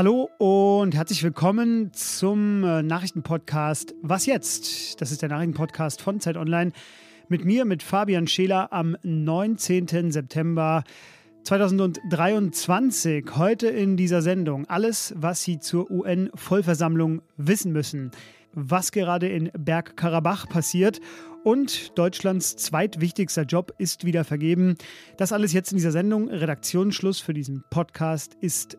Hallo und herzlich willkommen zum äh, Nachrichtenpodcast Was jetzt? Das ist der Nachrichtenpodcast von Zeit Online mit mir, mit Fabian Scheler am 19. September 2023. Heute in dieser Sendung alles, was Sie zur UN-Vollversammlung wissen müssen. Was gerade in Bergkarabach passiert und Deutschlands zweitwichtigster Job ist wieder vergeben. Das alles jetzt in dieser Sendung. Redaktionsschluss für diesen Podcast ist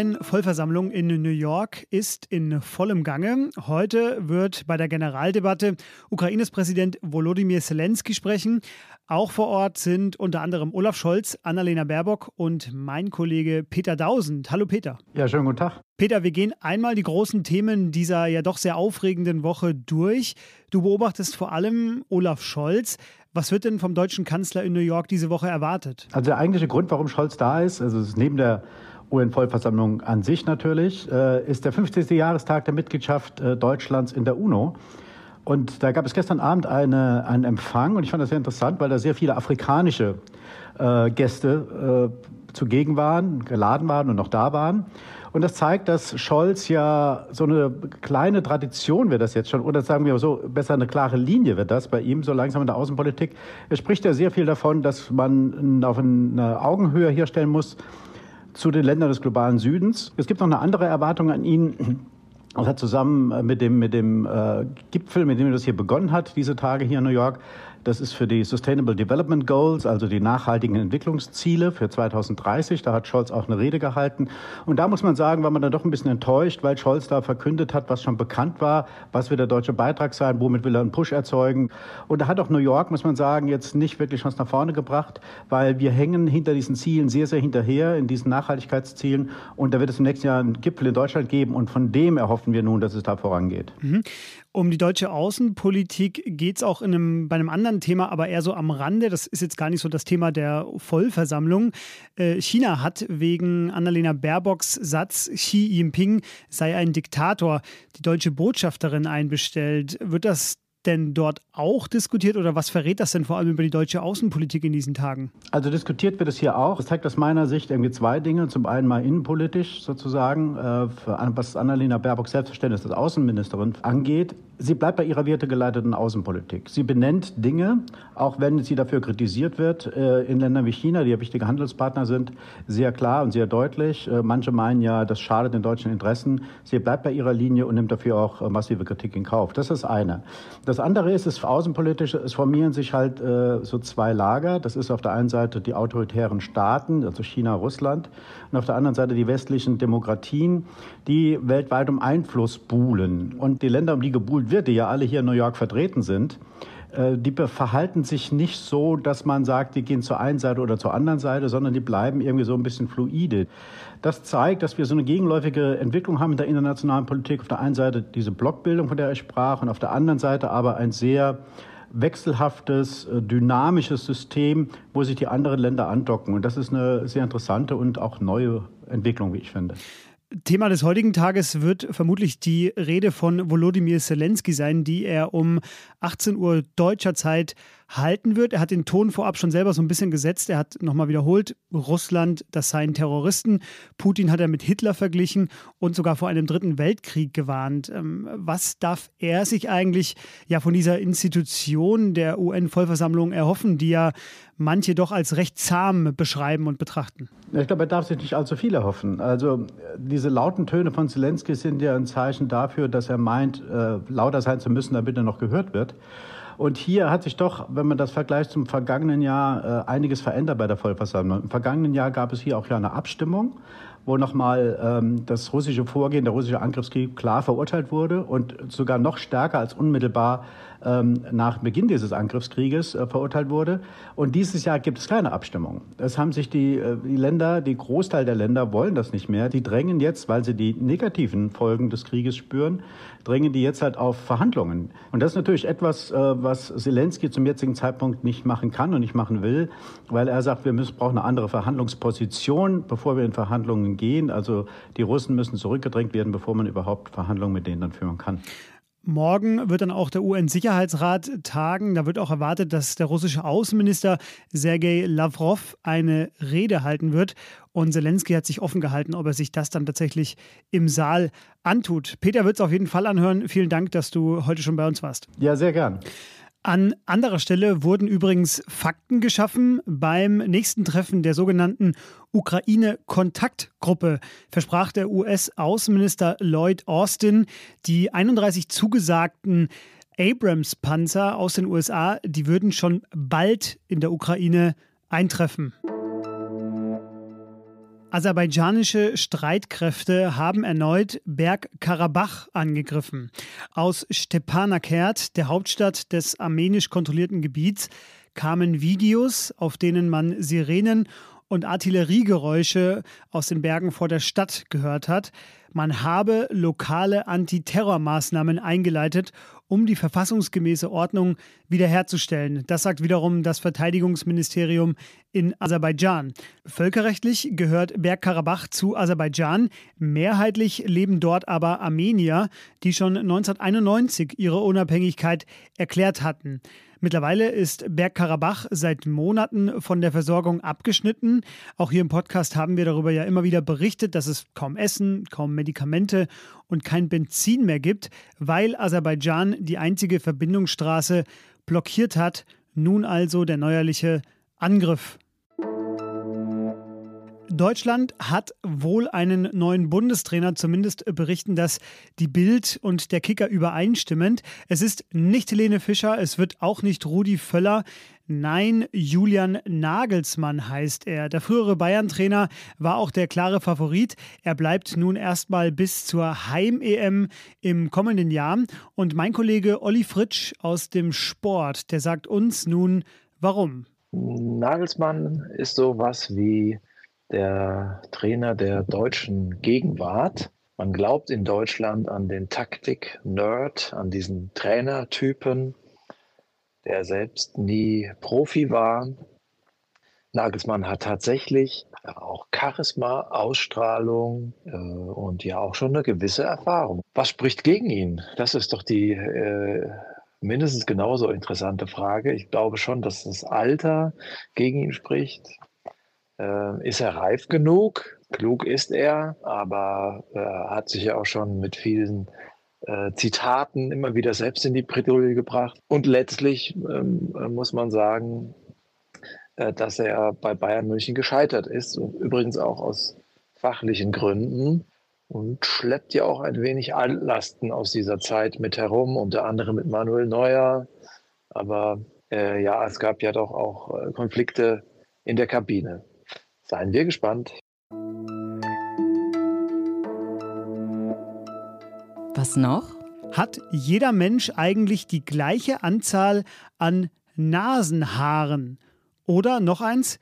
UN-Vollversammlung in New York ist in vollem Gange. Heute wird bei der Generaldebatte Ukraines Präsident Volodymyr Zelensky sprechen. Auch vor Ort sind unter anderem Olaf Scholz, Annalena Baerbock und mein Kollege Peter Dausend. Hallo Peter. Ja, schönen guten Tag. Peter, wir gehen einmal die großen Themen dieser ja doch sehr aufregenden Woche durch. Du beobachtest vor allem Olaf Scholz. Was wird denn vom deutschen Kanzler in New York diese Woche erwartet? Also der eigentliche Grund, warum Scholz da ist, also ist neben der UN-Vollversammlung an sich natürlich, äh, ist der 50. Jahrestag der Mitgliedschaft äh, Deutschlands in der UNO. Und da gab es gestern Abend eine, einen Empfang und ich fand das sehr interessant, weil da sehr viele afrikanische äh, Gäste äh, zugegen waren, geladen waren und noch da waren. Und das zeigt, dass Scholz ja so eine kleine Tradition wird das jetzt schon, oder sagen wir so, besser eine klare Linie wird das bei ihm, so langsam in der Außenpolitik. Er spricht ja sehr viel davon, dass man auf eine Augenhöhe herstellen muss zu den Ländern des globalen Südens. Es gibt noch eine andere Erwartung an ihn. Das hat zusammen mit dem, mit dem äh, Gipfel, mit dem das hier begonnen hat, diese Tage hier in New York, das ist für die Sustainable Development Goals, also die nachhaltigen Entwicklungsziele für 2030. Da hat Scholz auch eine Rede gehalten. Und da muss man sagen, war man dann doch ein bisschen enttäuscht, weil Scholz da verkündet hat, was schon bekannt war, was wird der deutsche Beitrag sein, womit will er einen Push erzeugen. Und da hat auch New York, muss man sagen, jetzt nicht wirklich was nach vorne gebracht, weil wir hängen hinter diesen Zielen sehr, sehr hinterher, in diesen Nachhaltigkeitszielen. Und da wird es im nächsten Jahr einen Gipfel in Deutschland geben. Und von dem erhoffen wir nun, dass es da vorangeht. Mhm. Um die deutsche Außenpolitik geht es auch in einem, bei einem anderen Thema, aber eher so am Rande. Das ist jetzt gar nicht so das Thema der Vollversammlung. Äh, China hat wegen Annalena Baerbocks Satz, Xi Jinping sei ein Diktator, die deutsche Botschafterin einbestellt. Wird das denn dort auch diskutiert oder was verrät das denn vor allem über die deutsche Außenpolitik in diesen Tagen? Also diskutiert wird es hier auch. Das zeigt aus meiner Sicht irgendwie zwei Dinge. Zum einen mal innenpolitisch sozusagen, äh, was Annalena Baerbock Selbstverständnis als Außenministerin angeht. Sie bleibt bei ihrer wertegeleiteten Außenpolitik. Sie benennt Dinge, auch wenn sie dafür kritisiert wird, äh, in Ländern wie China, die ja wichtige Handelspartner sind, sehr klar und sehr deutlich. Äh, manche meinen ja, das schadet den deutschen Interessen. Sie bleibt bei ihrer Linie und nimmt dafür auch massive Kritik in Kauf. Das ist eine. Das andere ist, es außenpolitisch, es formieren sich halt äh, so zwei Lager. Das ist auf der einen Seite die autoritären Staaten, also China, Russland, und auf der anderen Seite die westlichen Demokratien, die weltweit um Einfluss buhlen. Und die Länder, um die gebuhlt wird, die ja alle hier in New York vertreten sind, äh, die verhalten sich nicht so, dass man sagt, die gehen zur einen Seite oder zur anderen Seite, sondern die bleiben irgendwie so ein bisschen fluide. Das zeigt, dass wir so eine gegenläufige Entwicklung haben in der internationalen Politik. Auf der einen Seite diese Blockbildung, von der ich sprach, und auf der anderen Seite aber ein sehr wechselhaftes, äh, dynamisches System, wo sich die anderen Länder andocken. Und das ist eine sehr interessante und auch neue Entwicklung, wie ich finde. Thema des heutigen Tages wird vermutlich die Rede von Volodymyr Zelensky sein, die er um 18 Uhr deutscher Zeit halten wird. Er hat den Ton vorab schon selber so ein bisschen gesetzt. Er hat nochmal wiederholt, Russland, das seien Terroristen. Putin hat er mit Hitler verglichen und sogar vor einem dritten Weltkrieg gewarnt. Ähm, was darf er sich eigentlich ja von dieser Institution der UN-Vollversammlung erhoffen, die ja manche doch als recht zahm beschreiben und betrachten? Ich glaube, er darf sich nicht allzu viel erhoffen. Also diese lauten Töne von Zelensky sind ja ein Zeichen dafür, dass er meint, äh, lauter sein zu müssen, damit er noch gehört wird. Und hier hat sich doch, wenn man das vergleicht zum vergangenen Jahr, äh, einiges verändert bei der Vollversammlung. Im vergangenen Jahr gab es hier auch ja eine Abstimmung, wo nochmal ähm, das russische Vorgehen, der russische Angriffskrieg klar verurteilt wurde und sogar noch stärker als unmittelbar ähm, nach Beginn dieses Angriffskrieges äh, verurteilt wurde. Und dieses Jahr gibt es keine Abstimmung. Es haben sich die, äh, die Länder, die Großteil der Länder wollen das nicht mehr. Die drängen jetzt, weil sie die negativen Folgen des Krieges spüren, drängen die jetzt halt auf Verhandlungen. Und das ist natürlich etwas, äh, was Zelensky zum jetzigen Zeitpunkt nicht machen kann und nicht machen will, weil er sagt, wir müssen, brauchen eine andere Verhandlungsposition, bevor wir in Verhandlungen gehen. Also die Russen müssen zurückgedrängt werden, bevor man überhaupt Verhandlungen mit denen dann führen kann. Morgen wird dann auch der UN-Sicherheitsrat tagen. Da wird auch erwartet, dass der russische Außenminister Sergei Lavrov eine Rede halten wird. Und Zelensky hat sich offen gehalten, ob er sich das dann tatsächlich im Saal antut. Peter wird es auf jeden Fall anhören. Vielen Dank, dass du heute schon bei uns warst. Ja, sehr gern. An anderer Stelle wurden übrigens Fakten geschaffen beim nächsten Treffen der sogenannten Ukraine-Kontaktgruppe. Versprach der US-Außenminister Lloyd Austin, die 31 zugesagten Abrams-Panzer aus den USA, die würden schon bald in der Ukraine eintreffen. Aserbaidschanische Streitkräfte haben erneut Bergkarabach angegriffen. Aus Stepanakert, der Hauptstadt des armenisch kontrollierten Gebiets, kamen Videos, auf denen man Sirenen und Artilleriegeräusche aus den Bergen vor der Stadt gehört hat. Man habe lokale Antiterrormaßnahmen eingeleitet, um die verfassungsgemäße Ordnung wiederherzustellen. Das sagt wiederum das Verteidigungsministerium in Aserbaidschan. Völkerrechtlich gehört Bergkarabach zu Aserbaidschan. Mehrheitlich leben dort aber Armenier, die schon 1991 ihre Unabhängigkeit erklärt hatten. Mittlerweile ist Bergkarabach seit Monaten von der Versorgung abgeschnitten. Auch hier im Podcast haben wir darüber ja immer wieder berichtet, dass es kaum Essen, kaum Medikamente und kein Benzin mehr gibt, weil Aserbaidschan die einzige Verbindungsstraße blockiert hat. Nun also der neuerliche Angriff Deutschland hat wohl einen neuen Bundestrainer, zumindest berichten das die Bild und der Kicker übereinstimmend. Es ist nicht Helene Fischer, es wird auch nicht Rudi Völler. Nein, Julian Nagelsmann heißt er. Der frühere Bayern-Trainer war auch der klare Favorit. Er bleibt nun erstmal bis zur Heim-EM im kommenden Jahr. Und mein Kollege Olli Fritsch aus dem Sport, der sagt uns nun, warum. Nagelsmann ist sowas wie der Trainer der deutschen Gegenwart. Man glaubt in Deutschland an den Taktik-Nerd, an diesen Trainertypen, der selbst nie Profi war. Nagelsmann hat tatsächlich auch Charisma, Ausstrahlung äh, und ja auch schon eine gewisse Erfahrung. Was spricht gegen ihn? Das ist doch die äh, mindestens genauso interessante Frage. Ich glaube schon, dass das Alter gegen ihn spricht. Äh, ist er reif genug? Klug ist er, aber äh, hat sich ja auch schon mit vielen äh, Zitaten immer wieder selbst in die Bredouille gebracht. Und letztlich ähm, muss man sagen, äh, dass er bei Bayern München gescheitert ist. Und übrigens auch aus fachlichen Gründen und schleppt ja auch ein wenig Altlasten aus dieser Zeit mit herum, unter anderem mit Manuel Neuer. Aber äh, ja, es gab ja doch auch äh, Konflikte in der Kabine. Seien wir gespannt. Was noch? Hat jeder Mensch eigentlich die gleiche Anzahl an Nasenhaaren? Oder noch eins,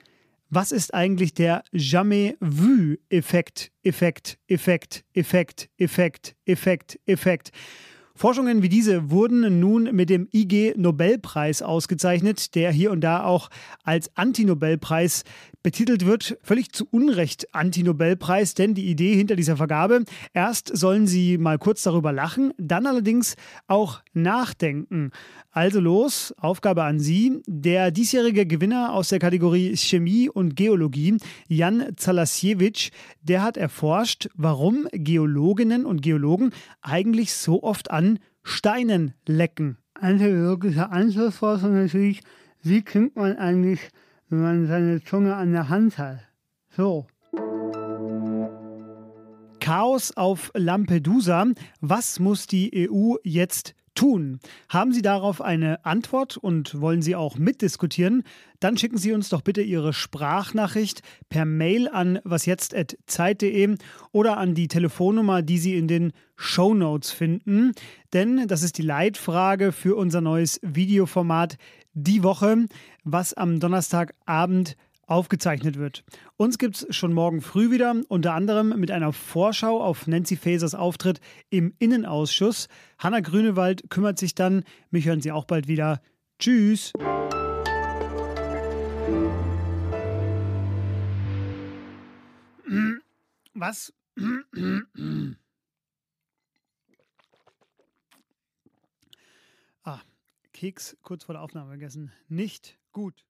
was ist eigentlich der Jamais-vu-Effekt? Effekt, Effekt, Effekt, Effekt, Effekt, Effekt. Forschungen wie diese wurden nun mit dem IG Nobelpreis ausgezeichnet, der hier und da auch als Anti-Nobelpreis betitelt wird. Völlig zu Unrecht Anti-Nobelpreis, denn die Idee hinter dieser Vergabe, erst sollen sie mal kurz darüber lachen, dann allerdings auch nachdenken. Also los, Aufgabe an Sie. Der diesjährige Gewinner aus der Kategorie Chemie und Geologie, Jan Zalasiewicz, der hat erforscht, warum Geologinnen und Geologen eigentlich so oft an Steinen lecken. Eine wirkliche Anschlussforschung natürlich, wie klingt man eigentlich, wenn man seine Zunge an der Hand hat? So. Chaos auf Lampedusa. Was muss die EU jetzt tun? Haben Sie darauf eine Antwort und wollen Sie auch mitdiskutieren? Dann schicken Sie uns doch bitte Ihre Sprachnachricht per Mail an wasjetzt.zeit.de oder an die Telefonnummer, die Sie in den Show Notes finden. Denn das ist die Leitfrage für unser neues Videoformat Die Woche, was am Donnerstagabend aufgezeichnet wird. Uns gibt es schon morgen früh wieder, unter anderem mit einer Vorschau auf Nancy Fasers Auftritt im Innenausschuss. Hanna Grünewald kümmert sich dann. Mich hören Sie auch bald wieder. Tschüss. Was? ah, Keks kurz vor der Aufnahme gegessen. Nicht gut.